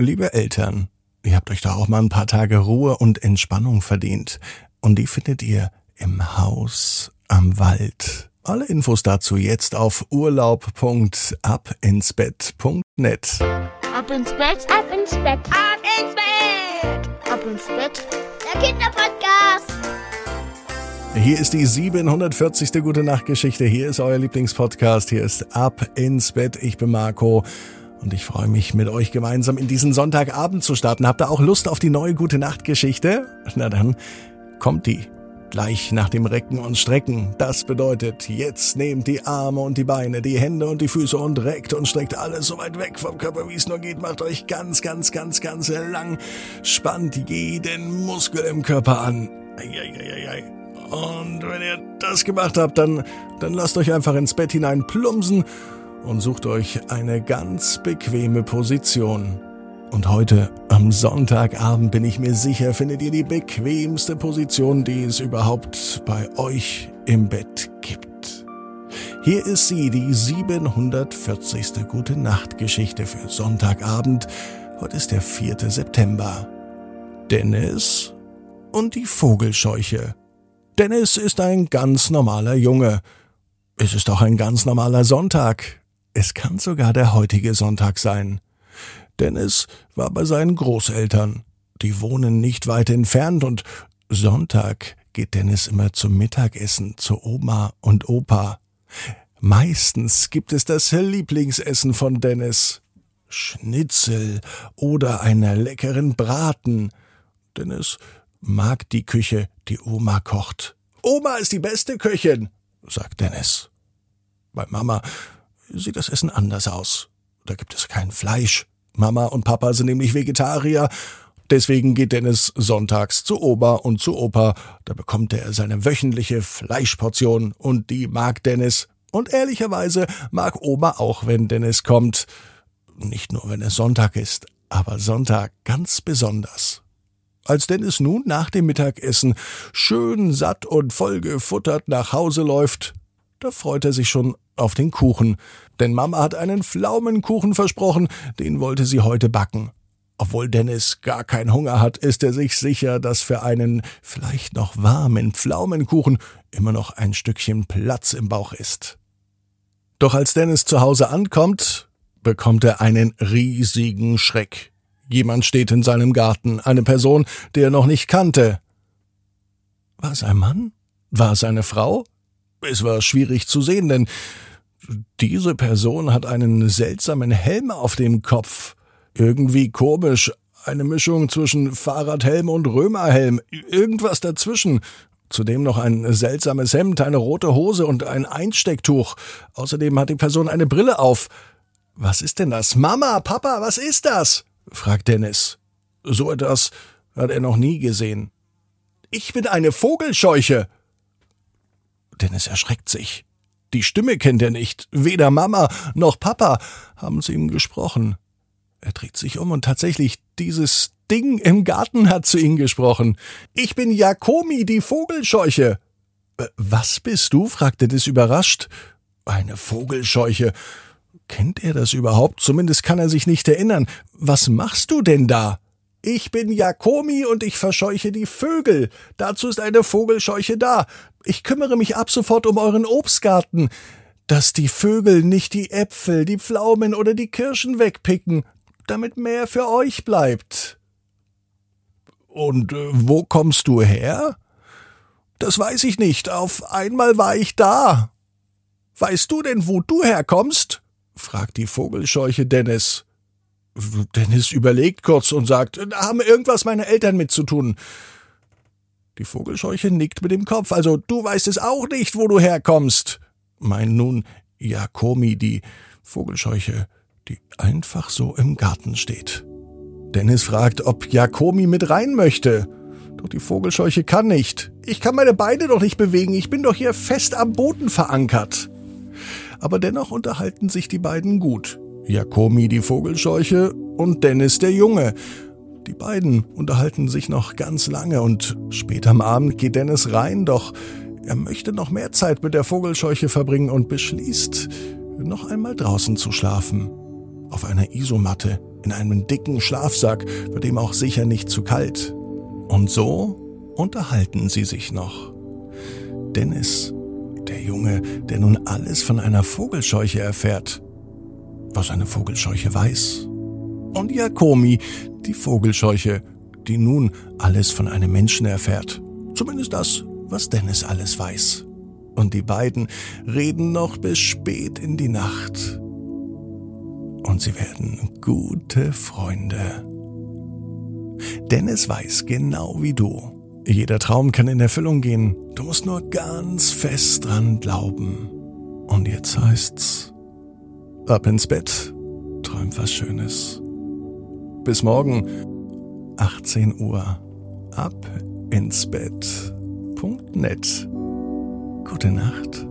Liebe Eltern, ihr habt euch doch auch mal ein paar Tage Ruhe und Entspannung verdient. Und die findet ihr im Haus am Wald. Alle Infos dazu jetzt auf urlaub.abinsbett.net. Ab ins Bett, ab ins Bett, ab ins Bett, ab ins Bett. Der Kinderpodcast. Hier ist die 740. Gute Nacht Geschichte. Hier ist euer Lieblingspodcast. Hier ist Ab ins Bett. Ich bin Marco. Und ich freue mich, mit euch gemeinsam in diesen Sonntagabend zu starten. Habt ihr auch Lust auf die neue Gute Nacht Geschichte? Na dann, kommt die. Gleich nach dem Recken und Strecken. Das bedeutet, jetzt nehmt die Arme und die Beine, die Hände und die Füße und reckt und streckt alles so weit weg vom Körper, wie es nur geht. Macht euch ganz, ganz, ganz, ganz lang. Spannt jeden Muskel im Körper an. Eieieiei. Und wenn ihr das gemacht habt, dann, dann lasst euch einfach ins Bett hinein plumpsen und sucht euch eine ganz bequeme Position. Und heute am Sonntagabend bin ich mir sicher, findet ihr die bequemste Position, die es überhaupt bei euch im Bett gibt. Hier ist sie, die 740. Gute Nacht Geschichte für Sonntagabend. Heute ist der 4. September. Dennis und die Vogelscheuche. Dennis ist ein ganz normaler Junge. Es ist auch ein ganz normaler Sonntag. Es kann sogar der heutige Sonntag sein. Dennis war bei seinen Großeltern. Die wohnen nicht weit entfernt und Sonntag geht Dennis immer zum Mittagessen zu Oma und Opa. Meistens gibt es das Lieblingsessen von Dennis. Schnitzel oder einer leckeren Braten. Dennis mag die Küche, die Oma kocht. Oma ist die beste Köchin, sagt Dennis. Bei Mama sieht das Essen anders aus. Da gibt es kein Fleisch. Mama und Papa sind nämlich Vegetarier. Deswegen geht Dennis sonntags zu Oma und zu Opa. Da bekommt er seine wöchentliche Fleischportion und die mag Dennis. Und ehrlicherweise mag Oma auch, wenn Dennis kommt. Nicht nur, wenn es Sonntag ist, aber Sonntag ganz besonders. Als Dennis nun nach dem Mittagessen schön satt und voll gefuttert nach Hause läuft, da freut er sich schon auf den Kuchen, denn Mama hat einen Pflaumenkuchen versprochen, den wollte sie heute backen. Obwohl Dennis gar keinen Hunger hat, ist er sich sicher, dass für einen vielleicht noch warmen Pflaumenkuchen immer noch ein Stückchen Platz im Bauch ist. Doch als Dennis zu Hause ankommt, bekommt er einen riesigen Schreck. Jemand steht in seinem Garten, eine Person, die er noch nicht kannte. War es ein Mann? War es eine Frau? Es war schwierig zu sehen, denn diese Person hat einen seltsamen Helm auf dem Kopf. Irgendwie komisch. Eine Mischung zwischen Fahrradhelm und Römerhelm. Irgendwas dazwischen. Zudem noch ein seltsames Hemd, eine rote Hose und ein Einstecktuch. Außerdem hat die Person eine Brille auf. Was ist denn das? Mama, Papa, was ist das? fragt Dennis. So etwas hat er noch nie gesehen. Ich bin eine Vogelscheuche. Dennis erschreckt sich. Die Stimme kennt er nicht. Weder Mama noch Papa haben zu ihm gesprochen. Er dreht sich um und tatsächlich dieses Ding im Garten hat zu ihm gesprochen. Ich bin Jakomi, die Vogelscheuche. Äh, was bist du? fragte Dennis überrascht. Eine Vogelscheuche. Kennt er das überhaupt? Zumindest kann er sich nicht erinnern. Was machst du denn da? Ich bin Jakomi und ich verscheuche die Vögel. Dazu ist eine Vogelscheuche da. Ich kümmere mich ab sofort um euren Obstgarten, dass die Vögel nicht die Äpfel, die Pflaumen oder die Kirschen wegpicken, damit mehr für euch bleibt. Und äh, wo kommst du her? Das weiß ich nicht. Auf einmal war ich da. Weißt du denn, wo du herkommst? fragt die Vogelscheuche Dennis. Dennis überlegt kurz und sagt, da haben irgendwas meine Eltern mit zu tun. Die Vogelscheuche nickt mit dem Kopf. Also du weißt es auch nicht, wo du herkommst. Mein nun Jakomi, die Vogelscheuche, die einfach so im Garten steht. Dennis fragt, ob Jakomi mit rein möchte. Doch die Vogelscheuche kann nicht. Ich kann meine Beine doch nicht bewegen. Ich bin doch hier fest am Boden verankert. Aber dennoch unterhalten sich die beiden gut. Jakomi die Vogelscheuche und Dennis der Junge. Die beiden unterhalten sich noch ganz lange und später am Abend geht Dennis rein, doch er möchte noch mehr Zeit mit der Vogelscheuche verbringen und beschließt, noch einmal draußen zu schlafen. Auf einer Isomatte in einem dicken Schlafsack, wird ihm auch sicher nicht zu kalt. Und so unterhalten sie sich noch. Dennis, der Junge, der nun alles von einer Vogelscheuche erfährt, was eine Vogelscheuche weiß. Und Jakomi, die Vogelscheuche, die nun alles von einem Menschen erfährt. Zumindest das, was Dennis alles weiß. Und die beiden reden noch bis spät in die Nacht. Und sie werden gute Freunde. Dennis weiß genau wie du. Jeder Traum kann in Erfüllung gehen. Du musst nur ganz fest dran glauben. Und jetzt heißt's, ab ins Bett, träum was Schönes. Bis morgen, 18 Uhr, ab ins Bett.net. Gute Nacht.